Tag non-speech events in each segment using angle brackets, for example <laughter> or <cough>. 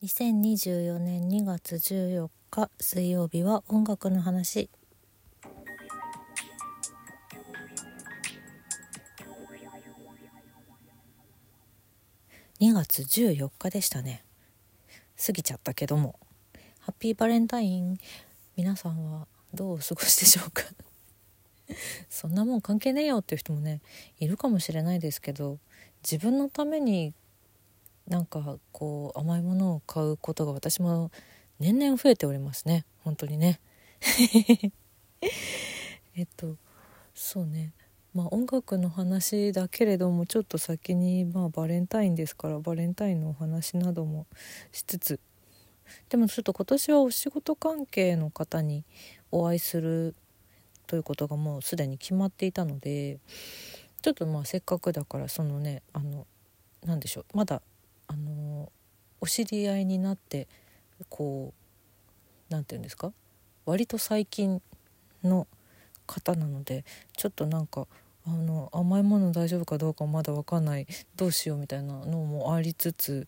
2024年2月14日水曜日は音楽の話。2月14日でしたね。過ぎちゃったけども。ハッピーバレンタイン皆さんはどうお過ごしでしょうか？<laughs> そんなもん関係ねえよっていう人もねいるかもしれないですけど自分のためになんかこう甘いものを買うことが私も年々増えておりますね。本当にね。<laughs> えっとそうね。まあ音楽の話だけれどもちょっと先にまあバレンタインですからバレンタインのお話などもしつつ。でもちょっと今年はお仕事関係の方にお会いするということがもうすでに決まっていたのでちょっとまあせっかくだからそのねあの何でしょう。まだあのお知り合いになってこう何て言うんですか？割と最近の方なのでちょっとなんかあの甘いもの大丈夫かどうかまだ分かんないどうしようみたいなのもありつつ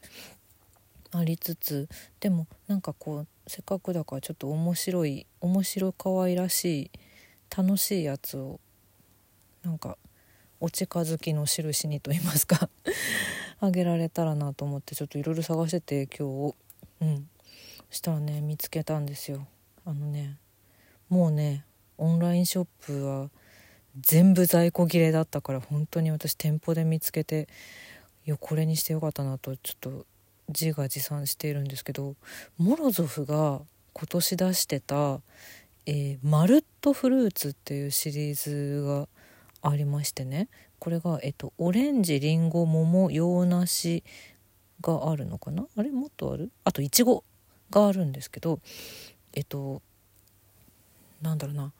ありつつでもなんかこうせっかくだからちょっと面白い面白可愛らしい楽しいやつをなんかお近づきの印にと言いますか。あげられたらなと思ってちょっといろいろ探してて今日うん。したらね。見つけたんですよ。あのねもうねオンラインショップは全部在庫切れだったから本当に私店舗で見つけていやこれにしてよかったなとちょっと自画自賛しているんですけどモロゾフが今年出してた「えー、マルットフルーツ」っていうシリーズがありましてね。これが、えっと、オレンジりんご桃洋梨があるのかな？あれ？もっとある？あといちごがあるんですけどえっとなんだろうな。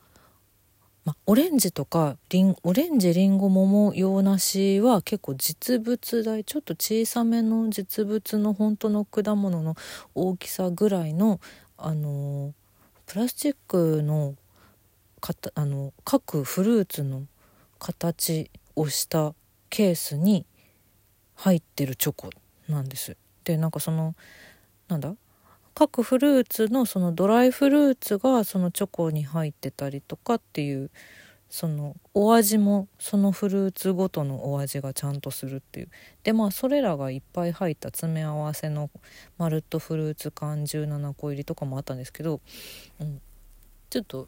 まオレンジとかリンオレンジりんご桃洋梨は結構実物大ちょっと小さめの実物の本当の果物の大きさぐらいのあのプラスチックのかたあの各フルーツの形をしたケースに入ってるチョコなんです。でなんかそのなんだ？各フルーツのそのドライフルーツがそのチョコに入ってたりとかっていうそのお味もそのフルーツごとのお味がちゃんとするっていう。でまあそれらがいっぱい入った詰め合わせのマルットフルーツ缶17個入りとかもあったんですけど、うん、ちょっと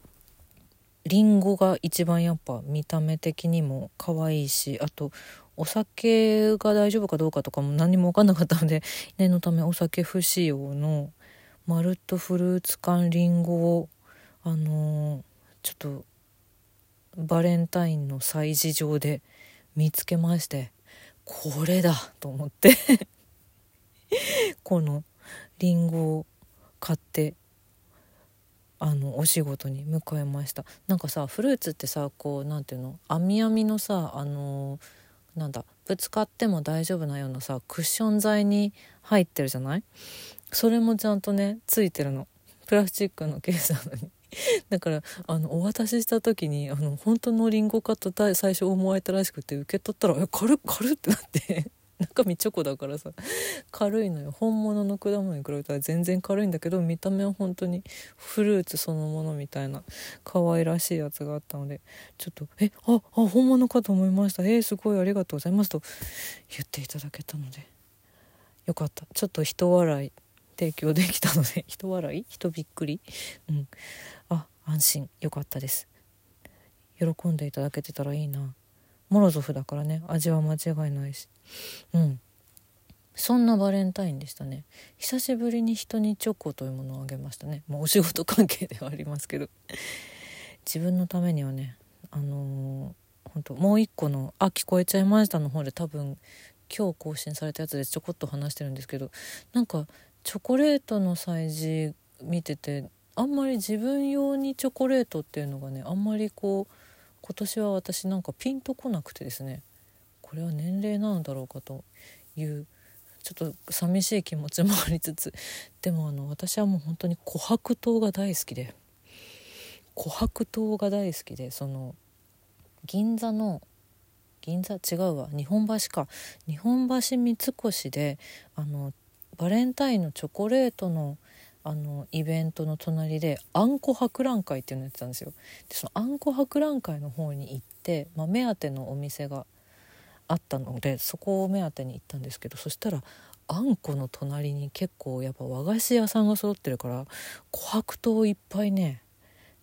りんごが一番やっぱ見た目的にも可愛いしあとお酒が大丈夫かどうかとかも何も分かんなかったので <laughs> 念のためお酒不使用のマルットフルーツ缶りんごをあのー、ちょっとバレンタインの催事場で見つけましてこれだと思って <laughs> このりんごを買ってあのお仕事に向かいました。なんかさフルーツってさこう何ていうの？網網のさあのー、なんだぶつかっても大丈夫なようなさクッション材に入ってるじゃない？それもちゃんとねついてるの。プラスチックのケースなのに。<laughs> だからあのお渡しした時にあの本当のリンゴかと最初思われたらしくて受け取ったら「え軽っ軽っ!」ってなって。中身チョコだからさ。軽いのよ。本物の果物に比べたら全然軽いんだけど見た目は本当にフルーツそのものみたいな可愛らしいやつがあったのでちょっと「えああ本物かと思いました。えー、すごいありがとうございます」と言っていただけたので。よかった。ちょっと人笑い提供できたので <laughs> 人笑い？人びっくり？うん。あ安心。よかったです。喜んでいただけてたらいいな。モロゾフだからね。味は間違いないし。うん。そんなバレンタインでしたね。久しぶりに人にチョコというものをあげましたね。まあ、お仕事関係ではありますけど。自分のためにはねあのー、本当もう一個の「あ聞こえちゃいました」の方で多分今日更新されたやつでちょこっと話してるんですけど。なんかチョコレートの催事見ててあんまり自分用にチョコレートっていうのがねあんまりこう今年は私なんかピンとこなくてですねこれは年齢なのだろうかというちょっと寂しい気持ちもありつつでもあの私はもう本当に琥珀糖が大好きで琥珀糖が大好きでその銀座の銀座？違うわ。日本橋か。日本橋三越であのバレンタインのチョコレートのあのイベントの隣であんこ博覧会っていうのやってたんですよ。でそのあんこ博覧会の方に行って、まあ、目当てのお店があったのでそこを目当てに行ったんですけどそしたらあんこの隣に結構やっぱ和菓子屋さんが揃ってるから琥珀糖いっぱいね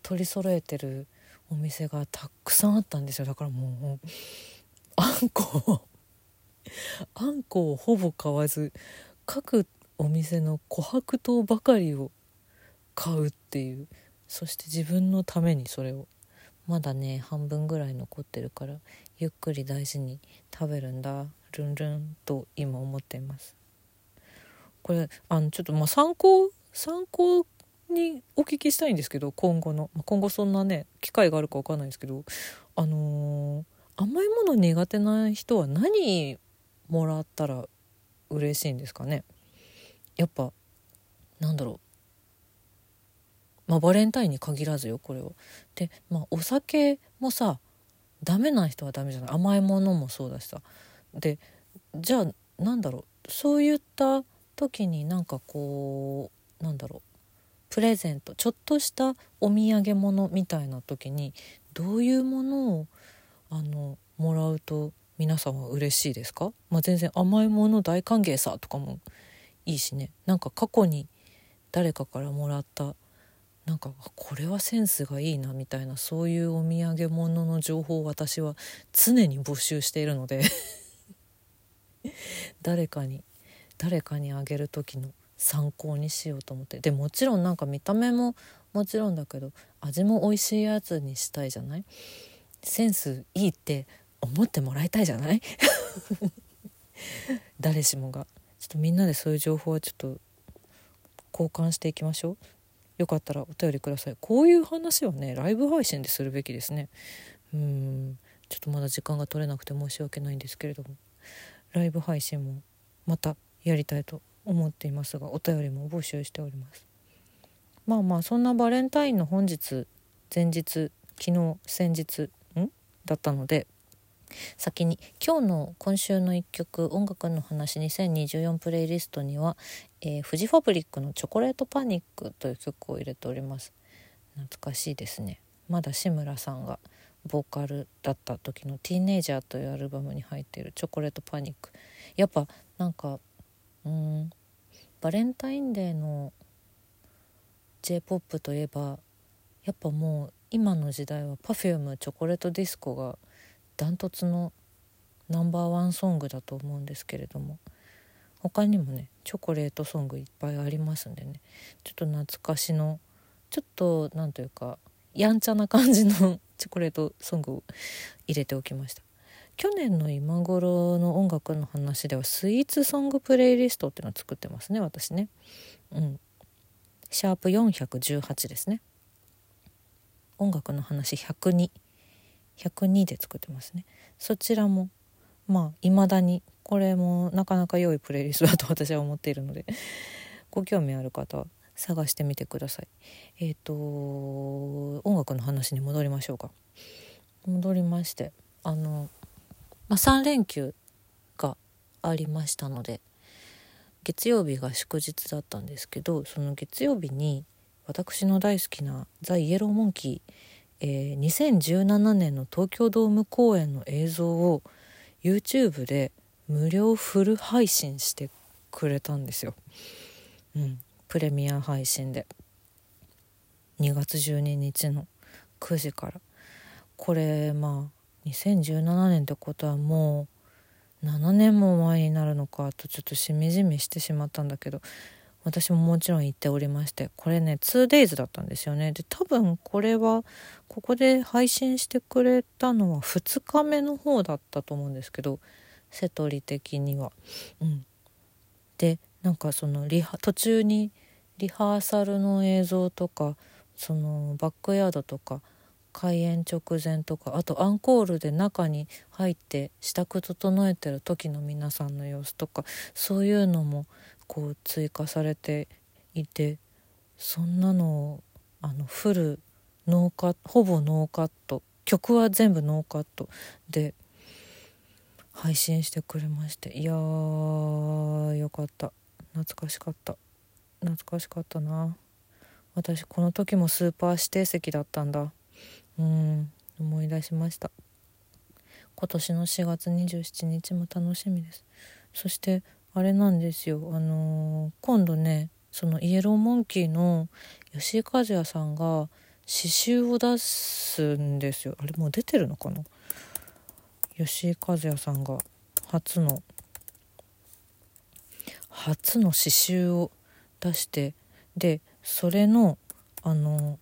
取り揃えてるお店がたくさんあったんですよ。だからもうあんこをあんこをほぼ買わず各お店の琥珀糖ばかりを買うっていう。そして自分のためにそれを。まだね半分ぐらい残ってるからゆっくり大事に食べるんだ。ルンルンと今思っています。これあのちょっとまあ参考参考にお聞きしたいんですけど今後の。今後そんなね機会があるか分かんないですけどあのー、甘いもの苦手な人は何もらったら嬉しいんですかね？やっぱなんだろう。まあバレンタインに限らずよこれは。でまあお酒もさダメな人はダメじゃない？甘いものもそうだしさ。でじゃあなんだろう？そういった時になんかこうなんだろう？プレゼントちょっとしたお土産物みたいな時にどういうものをあのもらうと皆さんは嬉しいですか、まあ、全然甘いもの大歓迎さとかもいいしね。なんか過去に誰かからもらったなんかこれはセンスがいいなみたいなそういうお土産物の情報を私は常に募集しているので <laughs> 誰かに誰かにあげる時の参考にしようと思って。でもちろんなんか見た目ももちろんだけど味も美味しいやつにしたいじゃない？センスいいって思ってもらいたいじゃない？<laughs> 誰しもが。ちょっとみんなでそういう情報はちょっと交換していきましょう。よかったらお便りください。こういう話はねライブ配信でするべきですね。うん。ちょっとまだ時間が取れなくて申し訳ないんですけれども。ライブ配信もまたやりたいと思っていますがお便りも募集しております。まあまあそんなバレンタインの本日前日昨日先日ん？だったので先に今日の今週の1曲音楽の話2024プレイリストには、えー、フジファブリックの「チョコレートパニック」という曲を入れております。懐かしいですね。まだ志村さんがボーカルだった時の「ティーネイジャー」というアルバムに入っている「チョコレートパニック」やっぱなんかうんバレンタインデーの j p o p といえばやっぱもう今の時代は Perfume チョコレートディスコがダントツのナンバーワンソングだと思うんですけれども他にもねチョコレートソングいっぱいありますんでね。ちょっと懐かしのちょっと何というかやんちゃな感じの <laughs> チョコレートソングを入れておきました。去年の今頃の音楽の話ではスイーツソングプレイリストっていうのを作ってますね私ね。うん。シャープ418ですね。音楽の話102 102で作ってますね。そちらもまあ未だにこれもなかなか良いプレイリストだと <laughs> 私は思っているのでご興味ある方は探してみてください。えっ、ー、と音楽の話に戻りましょうか。戻りましてあの、まあ、3連休がありましたので月曜日が祝日だったんですけどその月曜日に私の大好きな「ザ・イエローモンキー」えー、2017年の東京ドーム公演の映像を YouTube で無料フル配信してくれたんですよ。うん、プレミア配信で。2月12日の9時から。これまあ2017年ってことはもう7年も前になるのかとちょっとしみじみしてしまったんだけど私ももちろん行っておりましてこれね 2days だったんですよねで多分これはここで配信してくれたのは2日目の方だったと思うんですけどセトリ的には。うん、でなんかそのリハ途中にリハーサルの映像とかそのバックヤードとか開演直前とかあとアンコールで中に入って支度整えてる時の皆さんの様子とかそういうのもこう追加されていてそんなのをあのフルノーカほぼノーカット曲は全部ノーカットで配信してくれましていやーよかった。懐かしかった。懐かしかったな。私この時もスーパー指定席だったんだ。うん思い出しました。今年の4月27日も楽しみです。そしてあれなんですよ。あのー、今度ねそのイエローモンキーの吉井和也さんが詩集を出すんですよ。あれもう出てるのかな？吉井和也さんが初の初の詩集を出してでそれのあの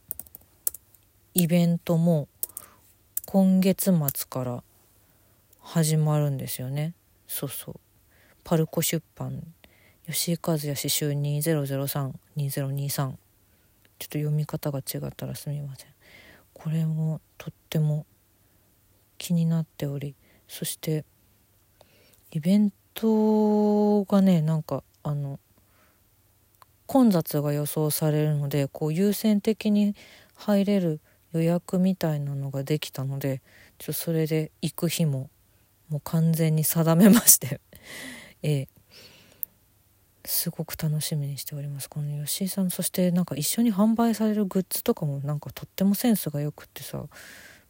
イベントも今月末から始まるんですよね。そうそう。パルコ出版吉井和也詩集20032023ちょっと読み方が違ったらすみません。これもとっても気になっておりそしてイベントがねなんかあの混雑が予想されるのでこう優先的に入れる予約みたいなのができたのでちょそれで行く日ももう完全に定めまして。ええ。すごく楽しみにしておりますこの吉井さん。そしてなんか一緒に販売されるグッズとかもなんかとってもセンスがよくってさ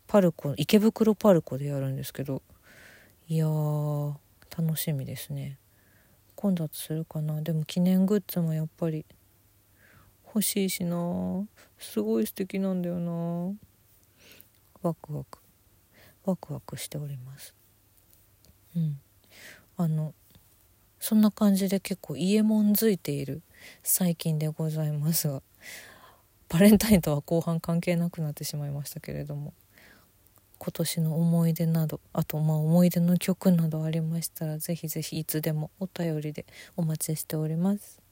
パルコ池袋パルコでやるんですけどいやー楽しみですね。混雑するかな。でも記念グッズもやっぱり欲しいしな。すごい素敵なんだよな。ワクワク。ワクワクしております。うん。あのそんな感じで結構家門づいている最近でございますがバレンタインとは後半関係なくなってしまいましたけれども今年の思い出などあとまあ思い出の曲などありましたら是非是非いつでもお便りでお待ちしております。